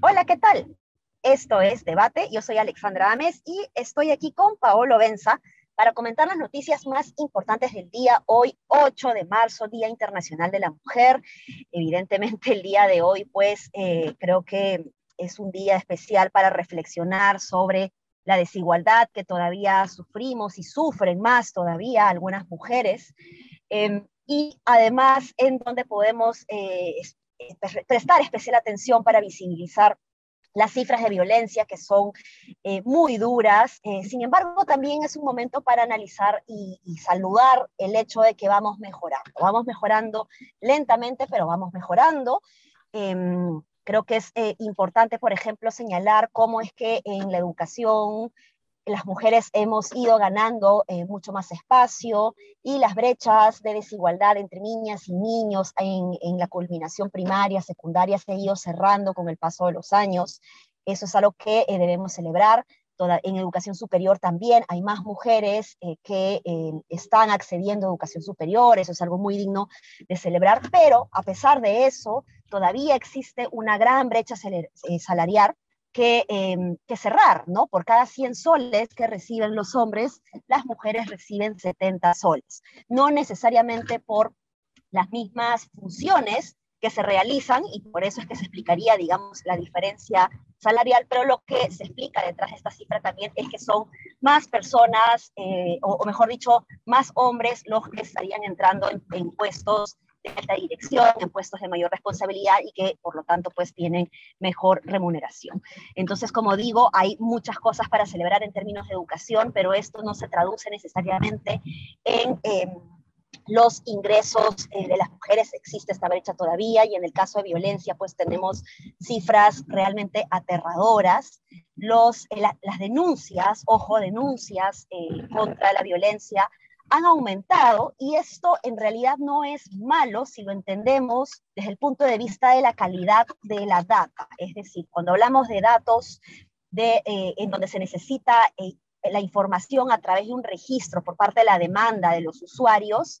Hola, ¿qué tal? Esto es Debate, yo soy Alexandra Ames y estoy aquí con Paolo Benza para comentar las noticias más importantes del día, hoy 8 de marzo, Día Internacional de la Mujer. Evidentemente el día de hoy, pues eh, creo que es un día especial para reflexionar sobre la desigualdad que todavía sufrimos y sufren más todavía algunas mujeres. Em, y además en donde podemos eh, prestar especial atención para visibilizar las cifras de violencia que son eh, muy duras. Eh, sin embargo, también es un momento para analizar y, saludar el hecho de que vamos mejorando. Vamos mejorando lentamente, pero vamos mejorando. Em, creo que es eh, importante, por ejemplo, señalar cómo es que en la educación las mujeres hemos ido ganando eh, mucho más espacio y las brechas de desigualdad entre niñas y niños en, la culminación primaria, secundaria, se han ido cerrando con el paso de los años. Eso es algo que eh, debemos celebrar. Toda, en educación superior también hay más mujeres eh, que están accediendo a educación superior, eso es algo muy digno de celebrar, pero a pesar de eso, todavía existe una gran brecha salarial Em, que, cerrar, ¿no? Por cada 100 soles que reciben los hombres, las mujeres reciben 70 soles. No necesariamente por las mismas funciones que se realizan y por eso es que se explicaría, digamos, la diferencia salarial, pero lo que se explica detrás de esta cifra también es que son más personas, eh, o, mejor dicho, más hombres los que estarían entrando en, en puestos de dirección, en puestos de mayor responsabilidad y que por lo tanto pues tienen mejor remuneración. Entonces, como digo, hay muchas cosas para celebrar en términos de educación, pero esto no se traduce necesariamente en... Em, los ingresos eh, de las mujeres existe esta brecha todavía y en el caso de violencia pues tenemos cifras realmente aterradoras. Los, eh, las denuncias, ojo, denuncias eh, contra la violencia han aumentado y esto en realidad no es malo si lo entendemos desde el punto de vista de la calidad de la data. Es decir, cuando hablamos de datos de, eh, en donde se necesita eh, la información a través de un registro por parte de la demanda de los usuarios,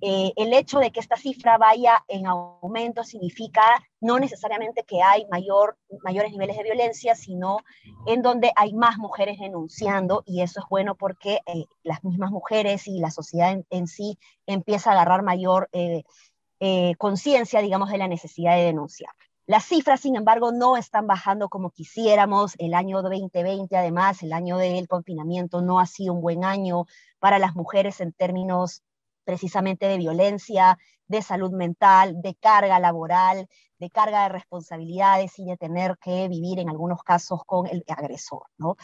eh, el hecho de que esta cifra vaya en aumento significa no necesariamente que hay mayor, mayores niveles de violencia, sino en donde hay más mujeres denunciando y eso es bueno porque eh, las mismas mujeres y la sociedad en, sí empieza a agarrar mayor eh, conciencia, digamos, de la necesidad de denunciar. Las cifras, sin embargo, no están bajando como quisiéramos. El año 2020, además, el año del confinamiento, no ha sido un buen año para las mujeres en términos precisamente de violencia, de salud mental, de carga laboral, de carga de responsabilidades y de tener que vivir en algunos casos con el agresor. ¿no?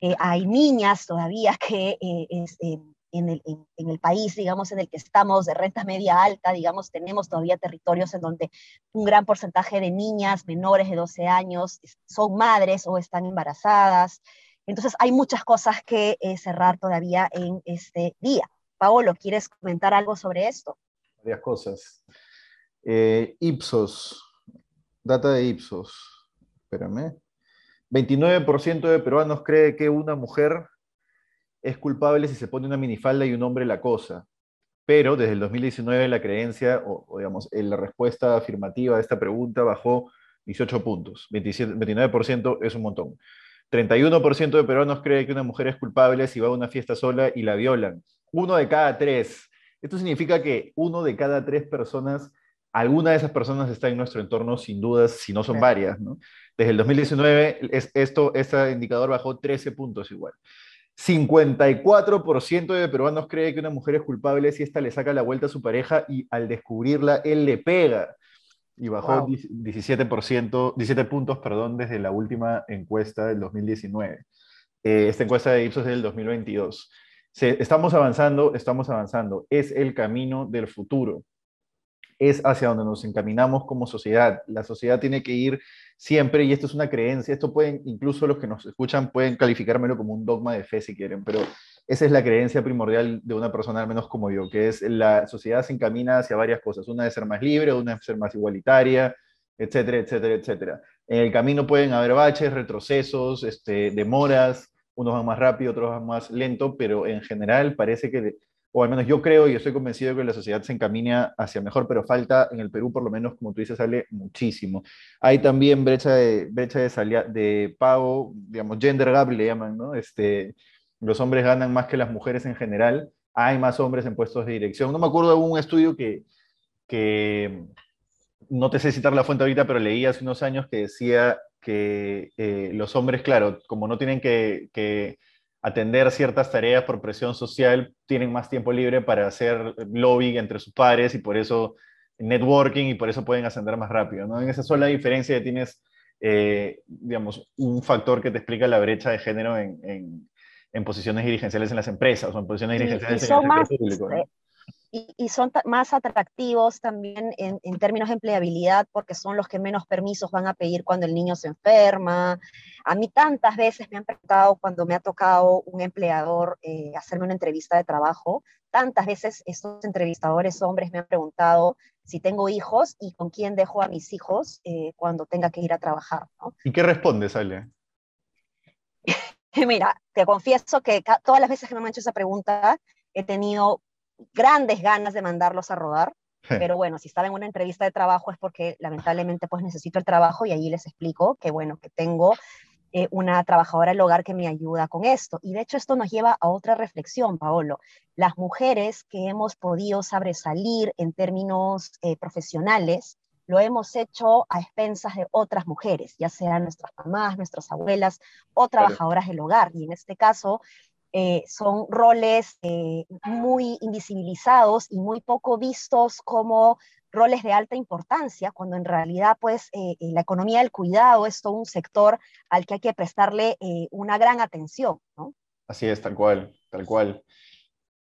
Eh, hay niñas todavía que eh, eh, en el, en, el, país, digamos, en el que estamos, de renta media alta, digamos, tenemos todavía territorios en donde un gran porcentaje de niñas menores de 12 años son madres o están embarazadas. Entonces, hay muchas cosas que eh, cerrar todavía en este día. Paolo, ¿quieres comentar algo sobre esto? Varias cosas. Eh, Ipsos, data de Ipsos, espérame. 29% de peruanos cree que una mujer es culpable si se pone una minifalda y un hombre la cosa. Pero desde el 2019 la creencia, o, digamos, la respuesta afirmativa a esta pregunta bajó 18 puntos. 27, 29% es un montón. 31% de peruanos cree que una mujer es culpable si va a una fiesta sola y la violan. Uno de cada tres. Esto significa que uno de cada tres personas, alguna de esas personas está en nuestro entorno sin dudas, si no son varias. Desde el 2019, es, esto, este indicador bajó 13 puntos igual. 54% de peruanos cree que una mujer es culpable si ésta le saca la vuelta a su pareja y al descubrirla él le pega. Y bajó 17%, 17 puntos perdón, desde la última encuesta del 2019. Eh, esta encuesta de Ipsos es del 2022. estamos avanzando, estamos avanzando. Es el camino del futuro. Es hacia donde nos encaminamos como sociedad. La sociedad tiene que ir siempre, y esto es una creencia, esto pueden, incluso los que nos escuchan pueden calificármelo como un dogma de fe si quieren, pero esa es la creencia primordial de una persona, al menos como yo, que es la sociedad se encamina hacia varias cosas, una de ser más libre, una de ser más igualitaria, etcétera, etcétera, etcétera. En el camino pueden haber baches, retrocesos, este, demoras, unos van más rápido, otros van más lento, pero en general parece que, o al menos yo creo y estoy convencido que la sociedad se encamina hacia mejor, pero falta en el Perú, por lo menos, como tú dices, sale muchísimo. Hay también brecha de, brecha de, de pago, digamos, gender gap le llaman, ¿no? Este, los hombres ganan más que las mujeres en general, hay más hombres en puestos de dirección. No me acuerdo de un estudio que, que no te sé citar la fuente ahorita, pero leí hace unos años que decía que eh, los hombres, claro, como no tienen que, atender ciertas tareas por presión social, tienen más tiempo libre para hacer lobby entre sus pares y por eso networking y por eso pueden ascender más rápido. ¿no? En esa sola diferencia tienes, eh, digamos, un factor que te explica la brecha de género en, en, posiciones dirigenciales en las empresas o en posiciones dirigenciales en el público. ¿no? Y, son más atractivos también en, términos de empleabilidad porque son los que menos permisos van a pedir cuando el niño se enferma. A mí tantas veces me han preguntado cuando me ha tocado un empleador eh, hacerme una entrevista de trabajo, tantas veces estos entrevistadores hombres me han preguntado si tengo hijos y con quién dejo a mis hijos eh, cuando tenga que ir a trabajar. ¿Y qué respondes, Ale? Mira, te confieso que todas las veces que me han hecho esa pregunta, he tenido grandes ganas de mandarlos a rodar, pero bueno, si estaba en una entrevista de trabajo es porque lamentablemente pues necesito el trabajo y ahí les explico que bueno, que tengo eh, una trabajadora del hogar que me ayuda con esto. Y de hecho esto nos lleva a otra reflexión, Paolo. Las mujeres que hemos podido sobresalir en términos eh, profesionales, lo hemos hecho a expensas de otras mujeres, ya sean nuestras mamás, nuestras abuelas o trabajadoras del hogar. Y en este caso, eh, son roles eh, muy invisibilizados y muy poco vistos como roles de alta importancia, cuando en realidad pues eh, la economía del cuidado es todo un sector al que hay que prestarle una gran atención. ¿no? Así es, tal cual, tal cual.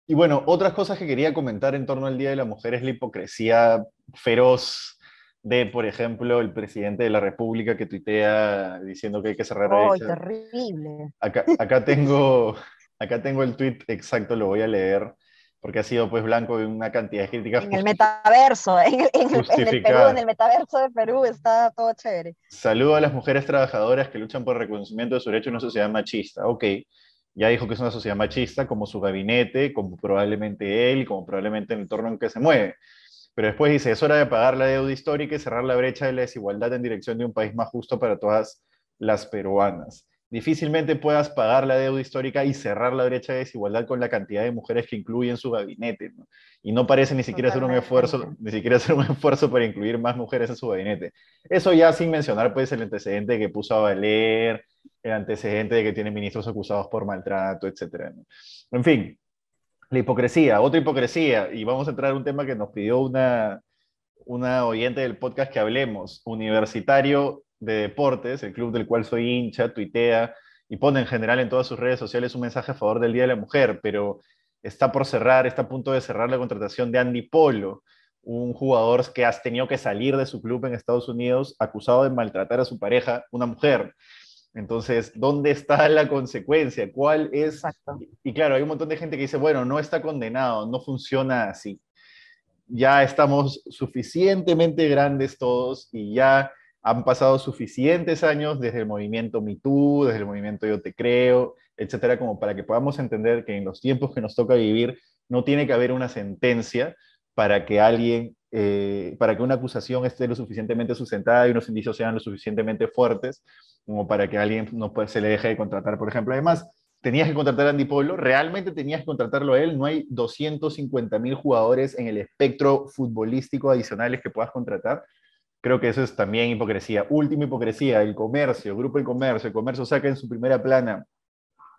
Y bueno, otras cosas que quería comentar en torno al Día de la Mujer es la hipocresía feroz de, por ejemplo, el presidente de la República que tuitea diciendo que hay que cerrar... ¡Ay, terrible! Acá, acá tengo Acá tengo el tweet exacto, lo voy a leer, porque ha sido pues blanco de una cantidad de críticas. En el metaverso, en el, en, el, Perú, en el metaverso de Perú está todo chévere. Saludo a las mujeres trabajadoras que luchan por el reconocimiento de su derecho en una sociedad machista. Ok, ya dijo que es una sociedad machista, como su gabinete, como probablemente él, como probablemente el entorno en que se mueve. Pero después dice, es hora de pagar la deuda histórica y cerrar la brecha de la desigualdad en dirección de un país más justo para todas las peruanas difícilmente puedas pagar la deuda histórica y cerrar la brecha de desigualdad con la cantidad de mujeres que incluye en su gabinete. Y no parece ni siquiera hacer un esfuerzo, ni siquiera hacer un esfuerzo para incluir más mujeres en su gabinete. Eso ya sin mencionar pues el antecedente que puso a valer, el antecedente de que tiene ministros acusados por maltrato, etc. En fin, la hipocresía, otra hipocresía, y vamos a entrar a un tema que nos pidió una, una oyente del podcast que hablemos, universitario de deportes, el club del cual soy hincha, tuitea y pone en general en todas sus redes sociales un mensaje a favor del Día de la Mujer, pero está por cerrar, está a punto de cerrar la contratación de Andy Polo, un jugador que has tenido que salir de su club en Estados Unidos acusado de maltratar a su pareja, una mujer. Entonces, ¿dónde está la consecuencia? ¿Cuál es? Y claro, hay un montón de gente que dice, bueno, no está condenado, no funciona así. Ya estamos suficientemente grandes todos y ya han pasado suficientes años desde el movimiento MeToo, desde el movimiento Yo Te Creo, etcétera, como para que podamos entender que en los tiempos que nos toca vivir no tiene que haber una sentencia para que alguien, eh, para que una acusación esté lo suficientemente sustentada y unos indicios sean lo suficientemente fuertes como para que alguien no se le deje de contratar, por ejemplo. Además, tenías que contratar a Andy Polo, realmente tenías que contratarlo a él, no hay 250 mil jugadores en el espectro futbolístico adicionales que puedas contratar. Creo que eso es también hipocresía. Última hipocresía, el comercio, Grupo El Comercio. El comercio saca en su primera plana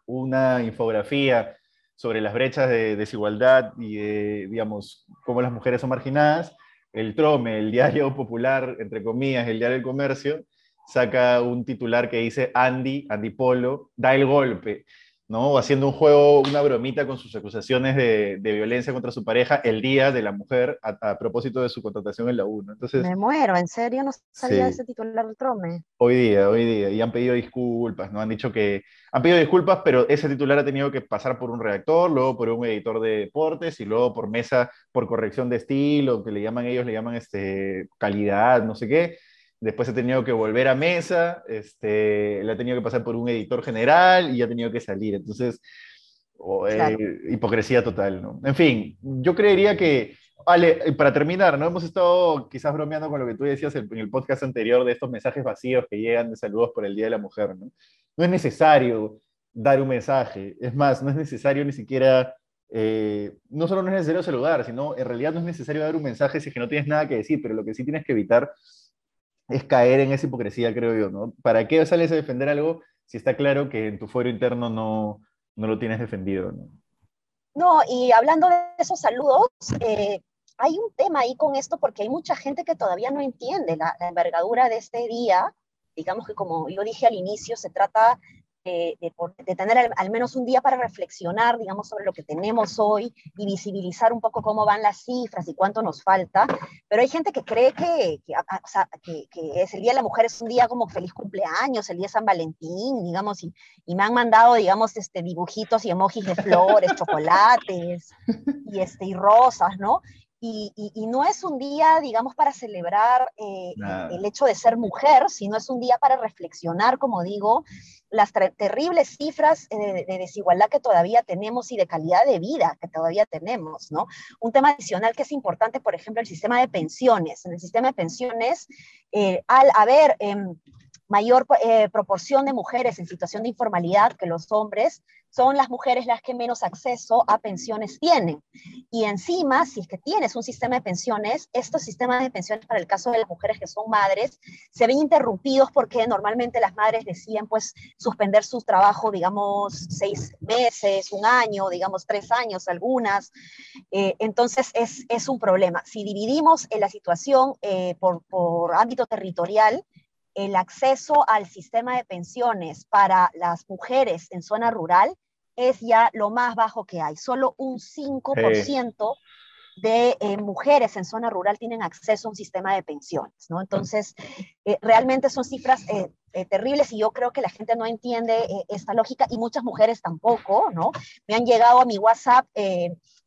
una infografía sobre las brechas de desigualdad y de, digamos, cómo las mujeres son marginadas. El Trome, el diario popular, entre comillas, el diario del comercio, saca un titular que dice Andy, Andy Polo, da el golpe. ¿No? Haciendo un juego, una bromita con sus acusaciones de, violencia contra su pareja el día de la mujer a, propósito de su contratación en la U, Entonces, Me muero, ¿en serio no salía ese titular del Trome? Hoy día, hoy día, y han pedido disculpas, ¿no? Han dicho que, han pedido disculpas, pero ese titular ha tenido que pasar por un redactor, luego por un editor de deportes y luego por mesa, por corrección de estilo, que le llaman ellos, le llaman este, calidad, no sé qué después he tenido que volver a mesa, este, le ha tenido que pasar por un editor general y ha tenido que salir. Entonces, eh, hipocresía total, ¿no? En fin, yo creería que, vale, para terminar, ¿no? Hemos estado quizás bromeando con lo que tú decías en el podcast anterior de estos mensajes vacíos que llegan de saludos por el Día de la Mujer, ¿no? No es necesario dar un mensaje, es más, no es necesario ni siquiera... Eh, no solo no es necesario saludar, sino en realidad no es necesario dar un mensaje si es que no tienes nada que decir, pero lo que sí tienes que evitar es caer en esa hipocresía, creo yo, ¿no? ¿Para qué sales a defender algo si está claro que en tu fuero interno no, no lo tienes defendido, ¿no? No, y hablando de esos saludos, eh, hay un tema ahí con esto porque hay mucha gente que todavía no entiende la envergadura de este día. Digamos que como yo dije al inicio, se trata de, tener al, menos un día para reflexionar, digamos, sobre lo que tenemos hoy y visibilizar un poco cómo van las cifras y cuánto nos falta. Pero hay gente que cree que, que, que, es el Día de la Mujer, es un día como feliz cumpleaños, el día de San Valentín, digamos, y, y me han mandado, digamos, este, dibujitos y emojis de flores, chocolates y, este, y rosas, ¿no? Y, y, no es un día, digamos, para celebrar eh, el hecho de ser mujer, sino es un día para reflexionar, como digo, las terribles cifras de, desigualdad que todavía tenemos y de calidad de vida que todavía tenemos, ¿no? Un tema adicional que es importante, por ejemplo, el sistema de pensiones. En el sistema de pensiones, eh, al haber em, mayor eh, proporción de mujeres en situación de informalidad que los hombres, son las mujeres las que menos acceso a pensiones tienen. Y encima, si es que tienes un sistema de pensiones, estos sistemas de pensiones para el caso de las mujeres que son madres, se ven interrumpidos porque normalmente las madres deciden pues suspender su trabajo, digamos, seis meses, un año, digamos, tres años algunas. Eh, entonces es, es, un problema. Si dividimos en la situación eh, por, por ámbito territorial, el acceso al sistema de pensiones para las mujeres en zona rural es ya lo más bajo que hay. Solo un 5% de eh, mujeres en zona rural tienen acceso a un sistema de pensiones, ¿no? Entonces, eh, realmente son cifras eh, terribles y yo creo que la gente no entiende esta lógica y muchas mujeres tampoco, ¿no? Me han llegado a mi WhatsApp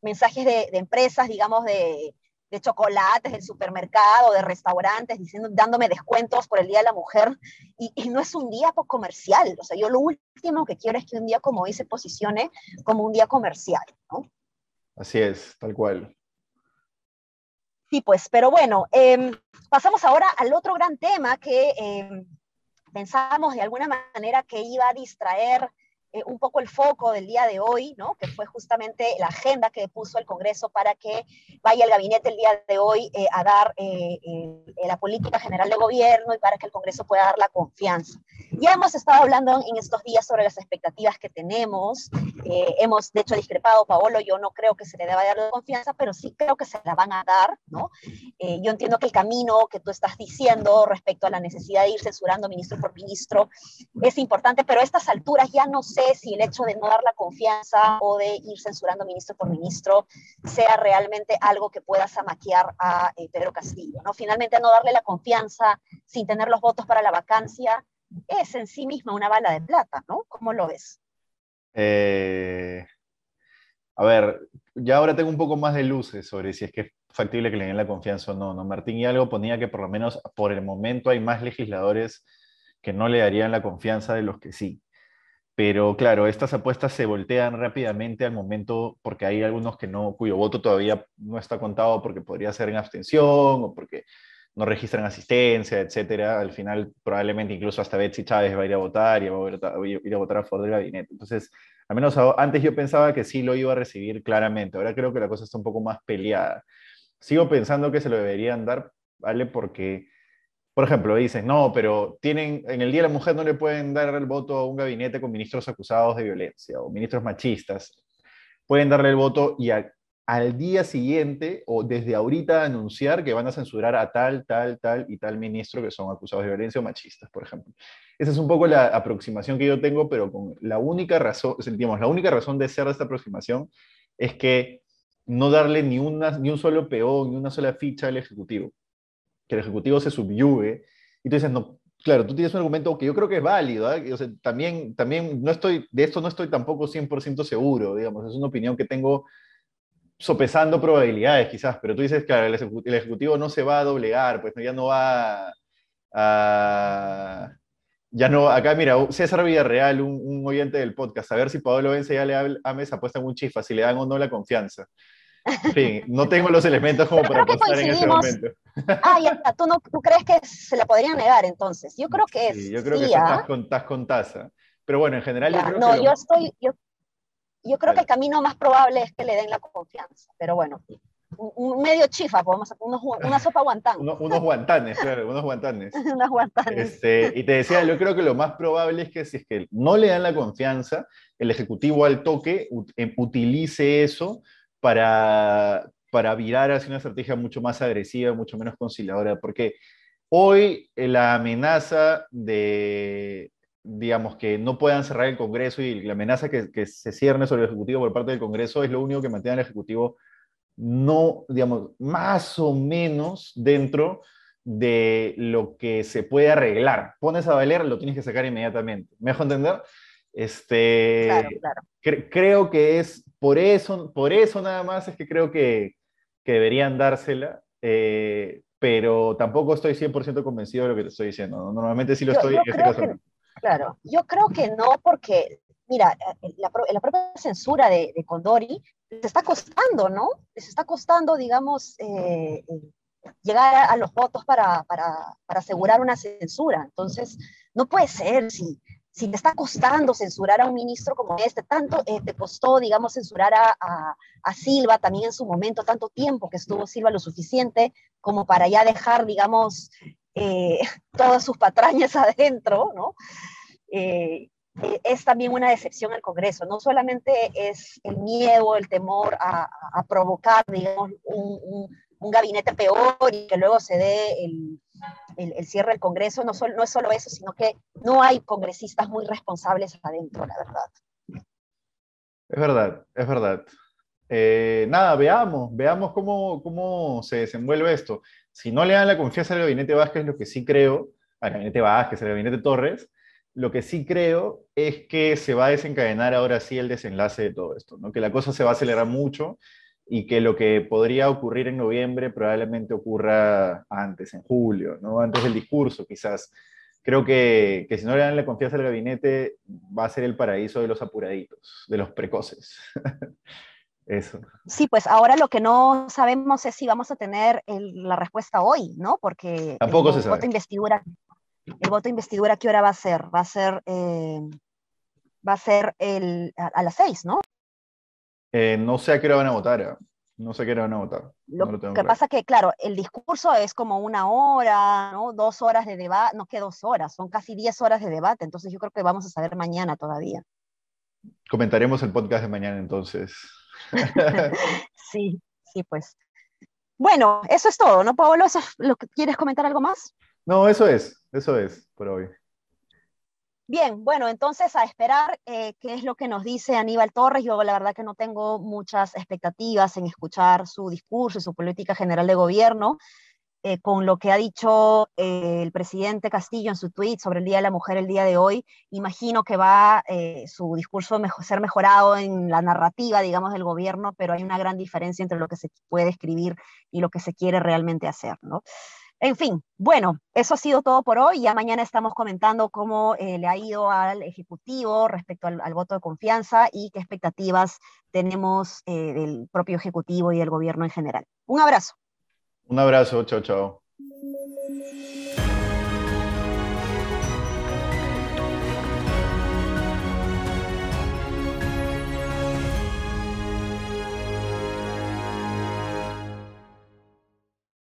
mensajes de, de empresas, digamos, de, de chocolates del supermercado, de restaurantes, diciendo, dándome descuentos por el Día de la Mujer, y, no es un día comercial, o sea, yo lo último que quiero es que un día como hoy se posicione como un día comercial, ¿no? Así es, tal cual. Sí, pues, pero bueno, em, pasamos ahora al otro gran tema que eh, pensamos de alguna manera que iba a distraer eh, un poco el foco del día de hoy, ¿no? que fue justamente la agenda que puso el Congreso para que vaya el gabinete el día de hoy eh, a dar eh, la política general de gobierno y para que el Congreso pueda dar la confianza. Ya hemos estado hablando en estos días sobre las expectativas que tenemos, hemos de hecho discrepado, Paolo, yo no creo que se le deba dar la confianza, pero sí creo que se la van a dar, ¿no? yo entiendo que el camino que tú estás diciendo respecto a la necesidad de ir censurando ministro por ministro es importante, pero a estas alturas ya no sé si el hecho de no dar la confianza o de ir censurando ministro por ministro sea realmente algo que pueda zamaquear a eh, Pedro Castillo. ¿no? Finalmente, no darle la confianza sin tener los votos para la vacancia es en sí misma una bala de plata, ¿no? ¿Cómo lo ves? Eh, a ver, ya ahora tengo un poco más de luces sobre si es que es factible que le den la confianza o no. ¿no? Martín y algo ponía que por lo menos por el momento hay más legisladores que no le darían la confianza de los que sí. Pero claro, estas apuestas se voltean rápidamente al momento porque hay algunos que no, cuyo voto todavía no está contado porque podría ser en abstención o porque no registran asistencia, etcétera. Al final, probablemente incluso hasta Betsy Chávez va a ir a votar y va a ir a votar a favor del gabinete. Entonces, al menos antes yo pensaba que sí lo iba a recibir claramente. Ahora creo que la cosa está un poco más peleada. Sigo pensando que se lo deberían dar, ¿vale? Porque por ejemplo, dicen, no, pero tienen, en el Día de la Mujer no le pueden dar el voto a un gabinete con ministros acusados de violencia o ministros machistas. Pueden darle el voto y al día siguiente o desde ahorita anunciar que van a censurar a tal, tal, tal y tal ministro que son acusados de violencia o machistas, por ejemplo. Esa es un poco la aproximación que yo tengo, pero con la única razón, sentimos, la única razón de ser esta aproximación es que no darle ni, una, ni un solo peón, ni una sola ficha al Ejecutivo que el Ejecutivo se subyugue, y tú dices, no, claro, tú tienes un argumento que yo creo que es válido, ¿eh? o sea, también, también no estoy, de esto no estoy tampoco 100% seguro, digamos, es una opinión que tengo sopesando probabilidades quizás, pero tú dices, claro, el ejecutivo, no se va a doblegar, pues ya no va Ah, ya no, acá mira, César Villarreal, un, un oyente del podcast, a ver si Pablo Vence ya le a mesa apuesta en un chifa, si le dan o no la confianza. Fin, no tengo los elementos como para apostar en ese momento. Ah, ya está. ¿Tú, no, ¿Tú crees que se la podrían negar entonces? Yo creo que sí, Yo creo que estás ¿ah? con, con taza. Pero bueno, en general. yo creo no, yo estoy. Yo, yo creo que el camino más probable es que le den la confianza. Pero bueno, un, medio chifa, podemos hacer unos, una sopa guantán. unos, guantanes, claro, unos guantanes. unos guantanes. Este, y te decía, yo creo que lo más probable es que si es que no le dan la confianza, el Ejecutivo al toque em, utilice eso para, para virar hacia una estrategia mucho más agresiva, mucho menos conciliadora, porque hoy eh, la amenaza de, digamos, que no puedan cerrar el Congreso y la amenaza que, que se cierne sobre el Ejecutivo por parte del Congreso es lo único que mantiene al Ejecutivo no, digamos, más o menos dentro de lo que se puede arreglar. Pones a valer, lo tienes que sacar inmediatamente. ¿Me dejo entender? Este, claro, claro. creo que es por eso, por eso nada más es que creo que, que deberían dársela, eh, pero tampoco estoy 100% convencido de lo que te estoy diciendo. Normalmente sí lo estoy. Este claro, yo creo que no, porque, mira, eh, la, la propia censura de, de, Condori les está costando, ¿no? Les está costando, digamos, eh, llegar a, los votos para, para, para asegurar una censura. Entonces, no puede ser si si te está costando censurar a un ministro como este, tanto eh, te costó, digamos, censurar a, Silva también en su momento, tanto tiempo que estuvo Silva lo suficiente como para ya dejar, digamos, eh, todas sus patrañas adentro, ¿no? Eh, es también una decepción al Congreso. No solamente es el miedo, el temor a, provocar, digamos, un, gabinete peor y que luego se dé el, el, cierre del Congreso, no, es solo eso, sino que no hay congresistas muy responsables adentro, la verdad. Es verdad, es verdad. Eh, nada, veamos, veamos cómo, cómo se desenvuelve esto. Si no le dan la confianza al gabinete Vázquez, lo que sí creo, al gabinete Vázquez, al gabinete Torres, lo que sí creo es que se va a desencadenar ahora sí el desenlace de todo esto, ¿no? que la cosa se va a acelerar mucho y que lo que podría ocurrir en noviembre probablemente ocurra antes, en julio, ¿no? antes del discurso quizás. Creo que, que si no le dan la confianza al gabinete, va a ser el paraíso de los apuraditos, de los precoces. Eso. Sí, pues ahora lo que no sabemos es si vamos a tener la respuesta hoy, ¿no? Porque Tampoco el, se sabe. voto investidura, el voto investidura, ¿qué hora va a ser? Va a ser, eh, va a ser el, a, a las seis, ¿no? Eh, no sé a qué hora van a votar. ¿eh? No sé a qué hora van a votar. Lo, no lo que pasa que, claro, el discurso es como una hora, ¿no? Dos horas de debate, no que dos horas, son casi diez horas de debate, entonces yo creo que vamos a saber mañana todavía. Comentaremos el podcast de mañana entonces. sí, sí, pues. Bueno, eso es todo, ¿no, Pablo? ¿Eso lo que, ¿Quieres comentar algo más? No, eso es, eso es por hoy. Bien, bueno, entonces a esperar eh, qué es lo que nos dice Aníbal Torres. Yo la verdad que no tengo muchas expectativas en escuchar su discurso y su política general de gobierno. Eh, con lo que ha dicho eh, el presidente Castillo en su tweet sobre el Día de la Mujer el día de hoy, imagino que va eh, su discurso a ser mejorado en la narrativa, digamos, del gobierno, pero hay una gran diferencia entre lo que se puede escribir y lo que se quiere realmente hacer, ¿no? En fin, bueno, eso ha sido todo por hoy. Ya mañana estamos comentando cómo eh, le ha ido al Ejecutivo respecto al, voto de confianza y qué expectativas tenemos eh, del propio Ejecutivo y del gobierno en general. Un abrazo. Un abrazo, chao, chao.